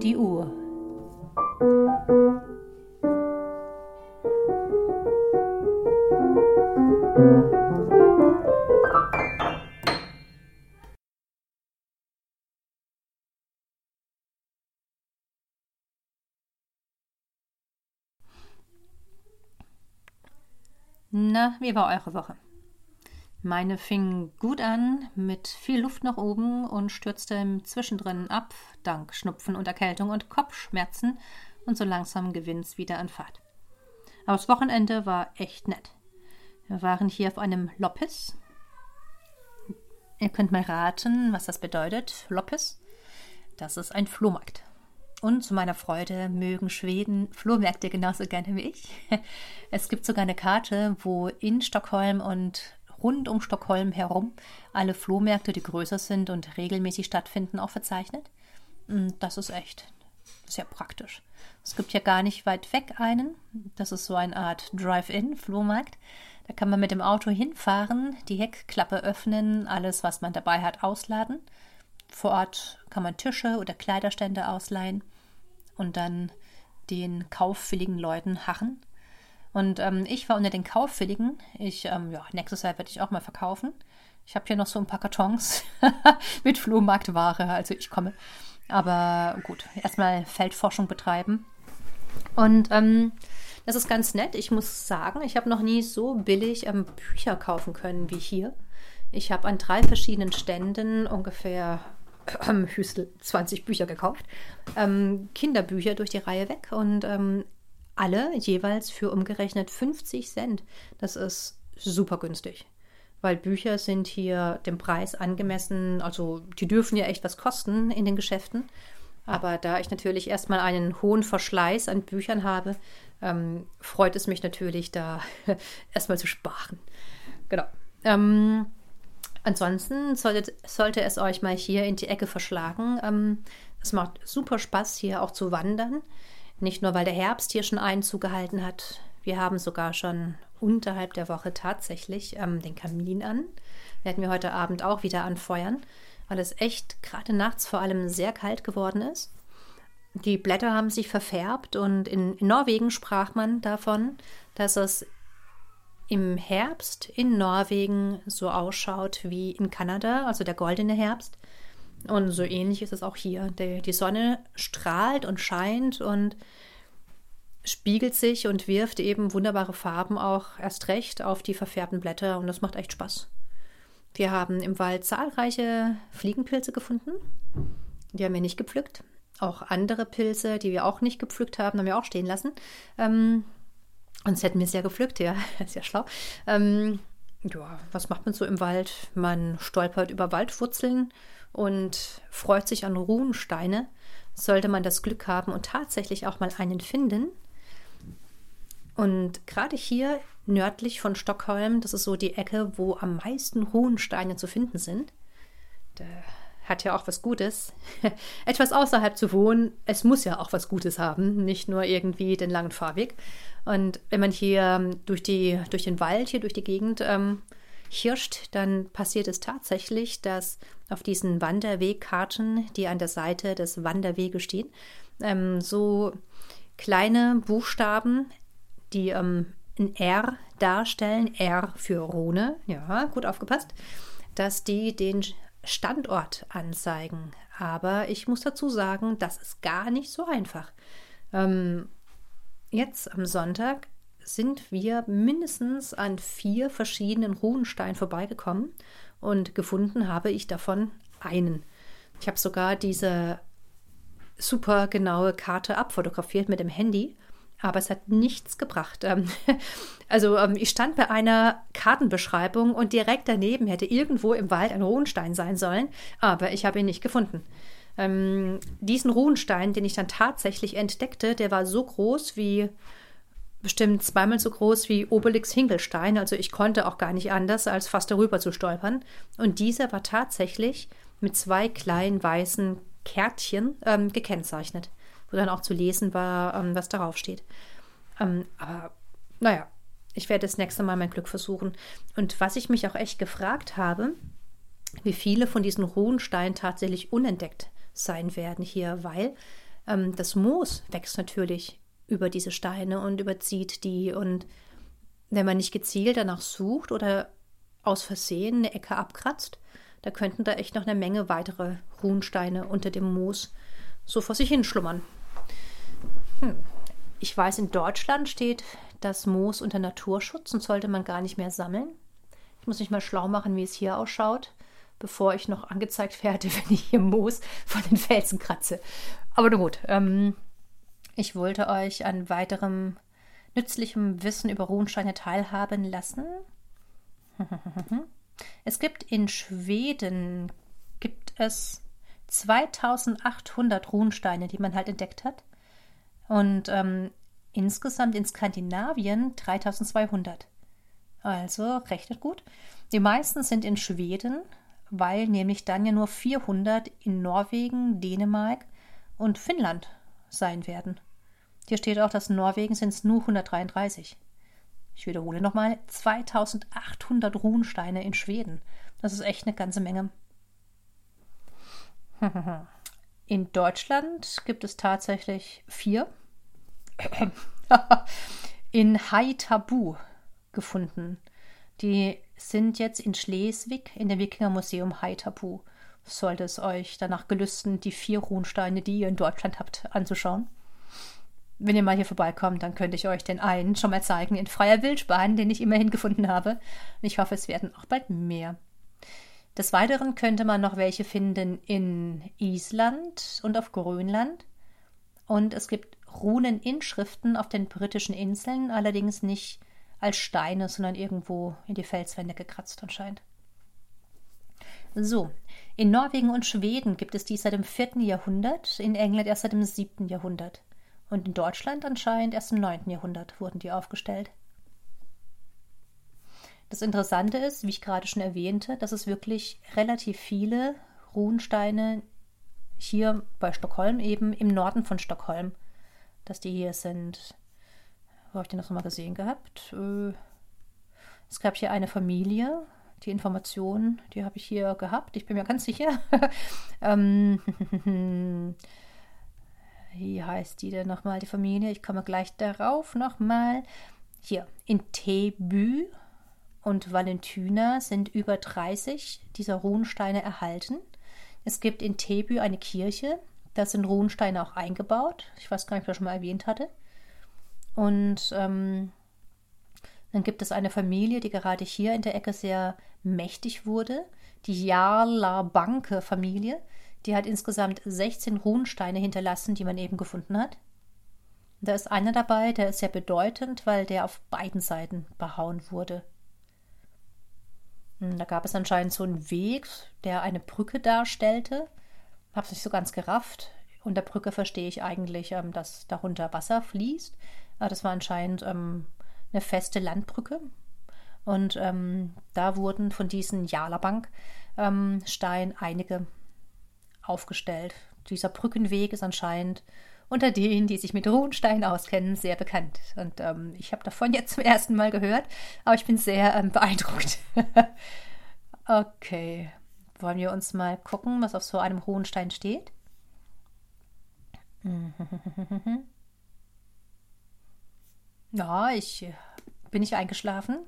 Die Uhr. Na, wie war eure Woche? Meine fing gut an, mit viel Luft nach oben und stürzte zwischendrin ab, dank Schnupfen und Erkältung und Kopfschmerzen, und so langsam gewinnt's wieder an Fahrt. Aber das Wochenende war echt nett. Wir waren hier auf einem Loppes. Ihr könnt mal raten, was das bedeutet. Loppes. Das ist ein Flohmarkt. Und zu meiner Freude mögen Schweden Flohmärkte genauso gerne wie ich. Es gibt sogar eine Karte, wo in Stockholm und rund um Stockholm herum alle Flohmärkte, die größer sind und regelmäßig stattfinden, auch verzeichnet. Und das ist echt sehr praktisch. Es gibt ja gar nicht weit weg einen. Das ist so eine Art Drive-In-Flohmarkt. Da kann man mit dem Auto hinfahren, die Heckklappe öffnen, alles, was man dabei hat, ausladen. Vor Ort kann man Tische oder Kleiderstände ausleihen und dann den kauffälligen Leuten harren. Und ähm, ich war unter den Kauffälligen. Ich, ähm, ja, nächstes Jahr werde ich auch mal verkaufen. Ich habe hier noch so ein paar Kartons mit Flohmarktware, also ich komme. Aber gut, erstmal Feldforschung betreiben. Und ähm, das ist ganz nett. Ich muss sagen, ich habe noch nie so billig ähm, Bücher kaufen können wie hier. Ich habe an drei verschiedenen Ständen ungefähr ähm, Hüstel 20 Bücher gekauft. Ähm, Kinderbücher durch die Reihe weg und ähm, alle jeweils für umgerechnet 50 Cent. Das ist super günstig. Weil Bücher sind hier dem Preis angemessen, also die dürfen ja echt was kosten in den Geschäften. Aber da ich natürlich erstmal einen hohen Verschleiß an Büchern habe, ähm, freut es mich natürlich, da erstmal zu sparen. Genau. Ähm, ansonsten sollte, sollte es euch mal hier in die Ecke verschlagen. Ähm, es macht super Spaß, hier auch zu wandern. Nicht nur, weil der Herbst hier schon Einzug gehalten hat. Wir haben sogar schon unterhalb der Woche tatsächlich ähm, den Kamin an. Werden wir heute Abend auch wieder anfeuern, weil es echt gerade nachts vor allem sehr kalt geworden ist. Die Blätter haben sich verfärbt und in, in Norwegen sprach man davon, dass es im Herbst in Norwegen so ausschaut wie in Kanada, also der goldene Herbst. Und so ähnlich ist es auch hier. Die, die Sonne strahlt und scheint und spiegelt sich und wirft eben wunderbare Farben auch erst recht auf die verfärbten Blätter und das macht echt Spaß. Wir haben im Wald zahlreiche Fliegenpilze gefunden. Die haben wir nicht gepflückt. Auch andere Pilze, die wir auch nicht gepflückt haben, haben wir auch stehen lassen. Ähm, sonst hätten wir es ja gepflückt, ja, ja schlau. Ähm, ja, was macht man so im Wald? Man stolpert über Waldwurzeln und freut sich an Runensteine. Sollte man das Glück haben und tatsächlich auch mal einen finden. Und gerade hier nördlich von Stockholm, das ist so die Ecke, wo am meisten Runensteine zu finden sind. Da hat ja auch was Gutes. Etwas außerhalb zu wohnen, es muss ja auch was Gutes haben, nicht nur irgendwie den langen Fahrweg. Und wenn man hier durch, die, durch den Wald, hier durch die Gegend ähm, hirscht, dann passiert es tatsächlich, dass auf diesen Wanderwegkarten, die an der Seite des Wanderweges stehen, ähm, so kleine Buchstaben, die ähm, ein R darstellen, R für Rhone, ja, gut aufgepasst, dass die den Standort anzeigen. Aber ich muss dazu sagen, das ist gar nicht so einfach. Ähm, jetzt am Sonntag sind wir mindestens an vier verschiedenen Runensteinen vorbeigekommen und gefunden habe ich davon einen. Ich habe sogar diese super genaue Karte abfotografiert mit dem Handy, aber es hat nichts gebracht. Ähm, also ähm, ich stand bei einer Kartenbeschreibung und direkt daneben hätte irgendwo im Wald ein Runenstein sein sollen, aber ich habe ihn nicht gefunden. Ähm, diesen Runenstein, den ich dann tatsächlich entdeckte, der war so groß wie bestimmt zweimal so groß wie Obelix Hinkelstein. Also ich konnte auch gar nicht anders, als fast darüber zu stolpern. Und dieser war tatsächlich mit zwei kleinen weißen Kärtchen ähm, gekennzeichnet, wo dann auch zu lesen war, ähm, was darauf steht. Ähm, aber naja, ich werde das nächste Mal mein Glück versuchen. Und was ich mich auch echt gefragt habe, wie viele von diesen Runensteinen tatsächlich unentdeckt sein werden hier, weil ähm, das Moos wächst natürlich über diese Steine und überzieht die. Und wenn man nicht gezielt danach sucht oder aus Versehen eine Ecke abkratzt, da könnten da echt noch eine Menge weitere Runensteine unter dem Moos so vor sich hinschlummern. Hm. Ich weiß, in Deutschland steht das Moos unter Naturschutz und sollte man gar nicht mehr sammeln. Ich muss mich mal schlau machen, wie es hier ausschaut, bevor ich noch angezeigt werde, wenn ich hier Moos von den Felsen kratze. Aber nun gut, ähm, ich wollte euch an weiterem nützlichem Wissen über Runensteine teilhaben lassen. Es gibt in Schweden gibt es 2800 Runensteine, die man halt entdeckt hat. Und ähm, insgesamt in Skandinavien 3200. Also rechnet gut. Die meisten sind in Schweden, weil nämlich dann ja nur 400 in Norwegen, Dänemark und Finnland sein werden. Hier steht auch, dass in Norwegen sind es nur 133. Ich wiederhole nochmal, 2800 Runensteine in Schweden. Das ist echt eine ganze Menge. In Deutschland gibt es tatsächlich vier. in Haitabu gefunden. Die sind jetzt in Schleswig in dem Wikingermuseum Haitabu. Sollte es euch danach gelüsten, die vier Runensteine, die ihr in Deutschland habt, anzuschauen. Wenn ihr mal hier vorbeikommt, dann könnte ich euch den einen schon mal zeigen in freier Wildbahn, den ich immerhin gefunden habe. Und ich hoffe, es werden auch bald mehr. Des Weiteren könnte man noch welche finden in Island und auf Grönland. Und es gibt Runeninschriften auf den britischen Inseln, allerdings nicht als Steine, sondern irgendwo in die Felswände gekratzt anscheinend. So, in Norwegen und Schweden gibt es die seit dem 4. Jahrhundert, in England erst seit dem 7. Jahrhundert. Und in Deutschland anscheinend erst im 9. Jahrhundert wurden die aufgestellt. Das Interessante ist, wie ich gerade schon erwähnte, dass es wirklich relativ viele Runensteine hier bei Stockholm, eben im Norden von Stockholm, dass die hier sind. Wo habe ich denn das nochmal gesehen gehabt? Äh, es gab hier eine Familie, die Information, die habe ich hier gehabt, ich bin mir ganz sicher. ähm, wie heißt die denn nochmal, die Familie? Ich komme gleich darauf nochmal. Hier, in Tebü und Valentyna sind über 30 dieser Runensteine erhalten. Es gibt in Tebü eine Kirche, da sind Runensteine auch eingebaut. Ich weiß gar nicht, ob ich das schon mal erwähnt hatte. Und ähm, dann gibt es eine Familie, die gerade hier in der Ecke sehr mächtig wurde, die Jarla Banke Familie. Die hat insgesamt 16 Runensteine hinterlassen, die man eben gefunden hat. Da ist einer dabei, der ist sehr bedeutend, weil der auf beiden Seiten behauen wurde. Hm, da gab es anscheinend so einen Weg, der eine Brücke darstellte. Hab's nicht so ganz gerafft. Unter Brücke verstehe ich eigentlich, ähm, dass darunter Wasser fließt. Aber das war anscheinend ähm, eine feste Landbrücke. Und ähm, da wurden von diesen Jalabank ähm, Stein einige aufgestellt. Dieser Brückenweg ist anscheinend unter denen, die sich mit Runenstein auskennen, sehr bekannt. Und ähm, ich habe davon jetzt zum ersten Mal gehört, aber ich bin sehr ähm, beeindruckt. okay, wollen wir uns mal gucken, was auf so einem Runenstein steht? ja, ich bin ich eingeschlafen.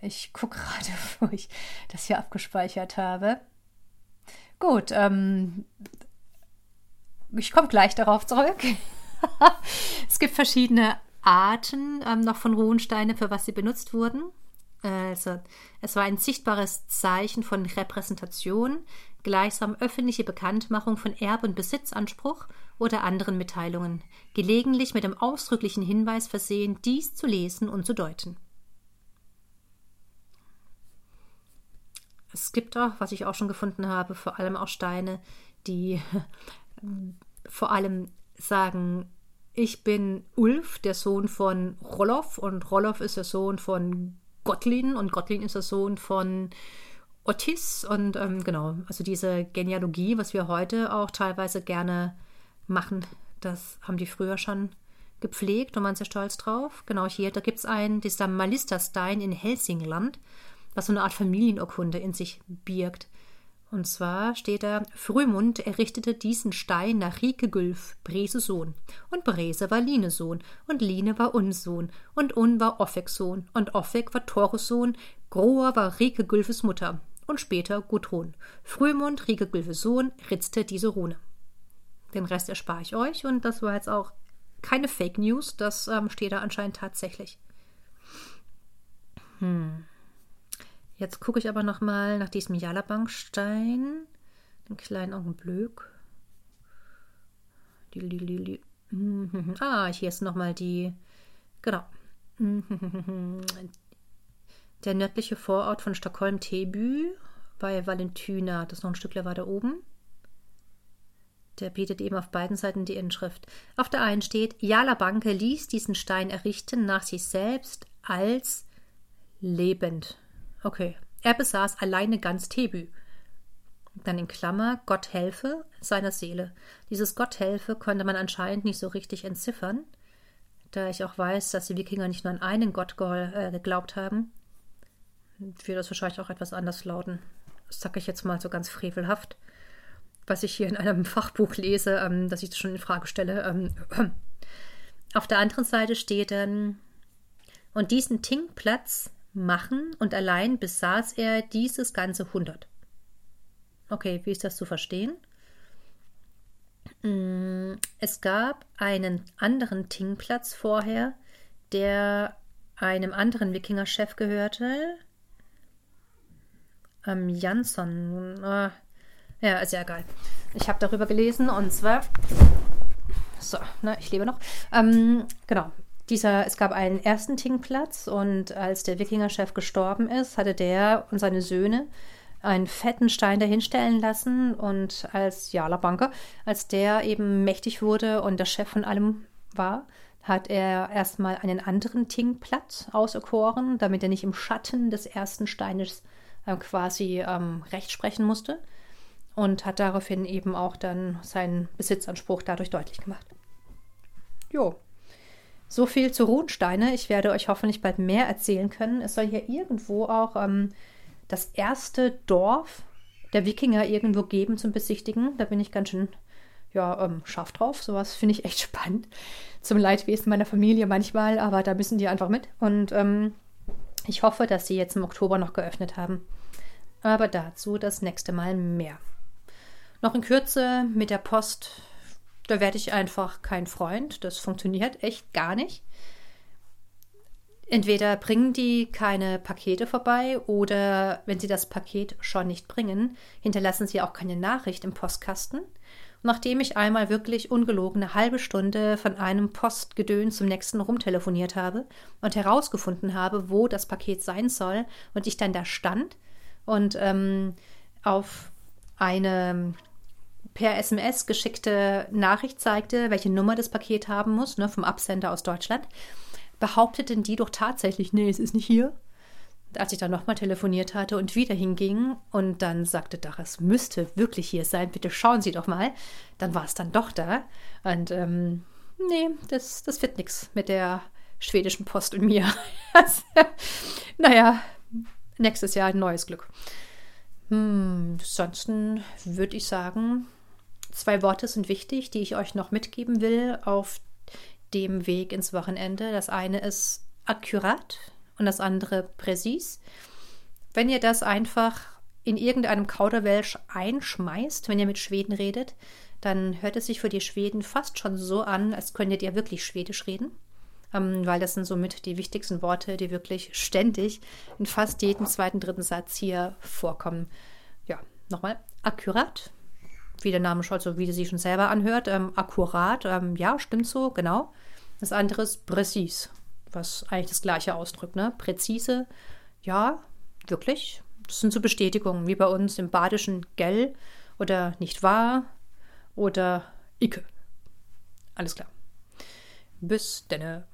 Ich gucke gerade, wo ich das hier abgespeichert habe. Gut, ähm, ich komme gleich darauf zurück. es gibt verschiedene Arten ähm, noch von Runensteine, für was sie benutzt wurden. Also, es war ein sichtbares Zeichen von Repräsentation, gleichsam öffentliche Bekanntmachung von Erb- und Besitzanspruch oder anderen Mitteilungen, gelegentlich mit dem ausdrücklichen Hinweis versehen, dies zu lesen und zu deuten. Es gibt auch, was ich auch schon gefunden habe, vor allem auch Steine, die vor allem sagen, ich bin Ulf, der Sohn von Roloff, und Roloff ist der Sohn von Gottlin, und Gottlin ist der Sohn von Otis. Und ähm, genau, also diese Genealogie, was wir heute auch teilweise gerne machen, das haben die früher schon gepflegt und waren sehr stolz drauf. Genau hier, da gibt es einen, dieser Malisterstein in Helsingland, was so eine Art Familienurkunde in sich birgt. Und zwar steht da, Frühmund errichtete diesen Stein nach Rikegülf, Brese Sohn. Und Brese war Line Sohn. Und Line war Uns Sohn. Und Un war Offeks Sohn. Und Offek war Torus Sohn. Groa war Rikegülfes Mutter. Und später Gudrun. Frühmund, Rikegülfes Sohn, ritzte diese Rune. Den Rest erspare ich euch. Und das war jetzt auch keine Fake News. Das ähm, steht da anscheinend tatsächlich. Hm. Jetzt gucke ich aber noch mal nach diesem Jalabankstein. Den kleinen Augenblick. Die, die, die, die. Ah, hier ist noch mal die. Genau. Der nördliche Vorort von Stockholm, Teby, bei Valentyna. Das ist noch ein Stückchen weiter oben. Der bietet eben auf beiden Seiten die Inschrift. Auf der einen steht, Jalabanke ließ diesen Stein errichten nach sich selbst als lebend. Okay. Er besaß alleine ganz Tebü. Dann in Klammer Gott helfe seiner Seele. Dieses Gott helfe konnte man anscheinend nicht so richtig entziffern, da ich auch weiß, dass die Wikinger nicht nur an einen Gott äh, geglaubt haben. Wird das wahrscheinlich auch etwas anders lauten. Das sage ich jetzt mal so ganz frevelhaft, was ich hier in einem Fachbuch lese, ähm, dass ich das schon in Frage stelle. Ähm, auf der anderen Seite steht dann, und diesen Tingplatz machen und allein besaß er dieses ganze 100. Okay, wie ist das zu verstehen? Mm, es gab einen anderen Tingplatz vorher, der einem anderen Wikinger-Chef gehörte. Ähm, Jansson. Äh, ja, ist ja egal. Ich habe darüber gelesen und zwar. So, ne, ich lebe noch. Ähm, genau dieser, es gab einen ersten Tingplatz und als der Wikingerchef gestorben ist, hatte der und seine Söhne einen fetten Stein dahinstellen lassen und als Jala Banker, als der eben mächtig wurde und der Chef von allem war, hat er erstmal einen anderen Tingplatz auserkoren, damit er nicht im Schatten des ersten Steines äh, quasi ähm, Recht sprechen musste und hat daraufhin eben auch dann seinen Besitzanspruch dadurch deutlich gemacht. Jo, so viel zu Runsteine. Ich werde euch hoffentlich bald mehr erzählen können. Es soll hier irgendwo auch ähm, das erste Dorf der Wikinger irgendwo geben zum Besichtigen. Da bin ich ganz schön ja, ähm, scharf drauf. Sowas finde ich echt spannend. Zum Leidwesen meiner Familie manchmal, aber da müssen die einfach mit. Und ähm, ich hoffe, dass sie jetzt im Oktober noch geöffnet haben. Aber dazu das nächste Mal mehr. Noch in Kürze mit der Post da werde ich einfach kein Freund. Das funktioniert echt gar nicht. Entweder bringen die keine Pakete vorbei oder wenn sie das Paket schon nicht bringen, hinterlassen sie auch keine Nachricht im Postkasten. Nachdem ich einmal wirklich ungelogen eine halbe Stunde von einem Postgedön zum nächsten rumtelefoniert habe und herausgefunden habe, wo das Paket sein soll und ich dann da stand und ähm, auf eine per SMS geschickte Nachricht zeigte, welche Nummer das Paket haben muss, ne, vom Absender aus Deutschland, behaupteten die doch tatsächlich, nee, es ist nicht hier. Als ich dann nochmal telefoniert hatte und wieder hinging und dann sagte, doch, es müsste wirklich hier sein, bitte schauen Sie doch mal, dann war es dann doch da. Und ähm, nee, das, das wird nichts mit der schwedischen Post und mir. naja, nächstes Jahr ein neues Glück. Hm, ansonsten würde ich sagen, Zwei Worte sind wichtig, die ich euch noch mitgeben will auf dem Weg ins Wochenende. Das eine ist akkurat und das andere präzis. Wenn ihr das einfach in irgendeinem Kauderwelsch einschmeißt, wenn ihr mit Schweden redet, dann hört es sich für die Schweden fast schon so an, als könntet ihr wirklich Schwedisch reden. Ähm, weil das sind somit die wichtigsten Worte, die wirklich ständig in fast jedem zweiten, dritten Satz hier vorkommen. Ja, nochmal, akkurat wie der Name schon, so wie sie schon selber anhört, ähm, akkurat, ähm, ja, stimmt so, genau. Das andere ist präzis, was eigentlich das gleiche ausdrückt, ne? Präzise, ja, wirklich. Das sind so Bestätigungen, wie bei uns im Badischen gell oder nicht wahr oder icke. Alles klar. Bis denne.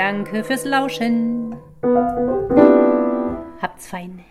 Danke fürs Lauschen. Habt's fein.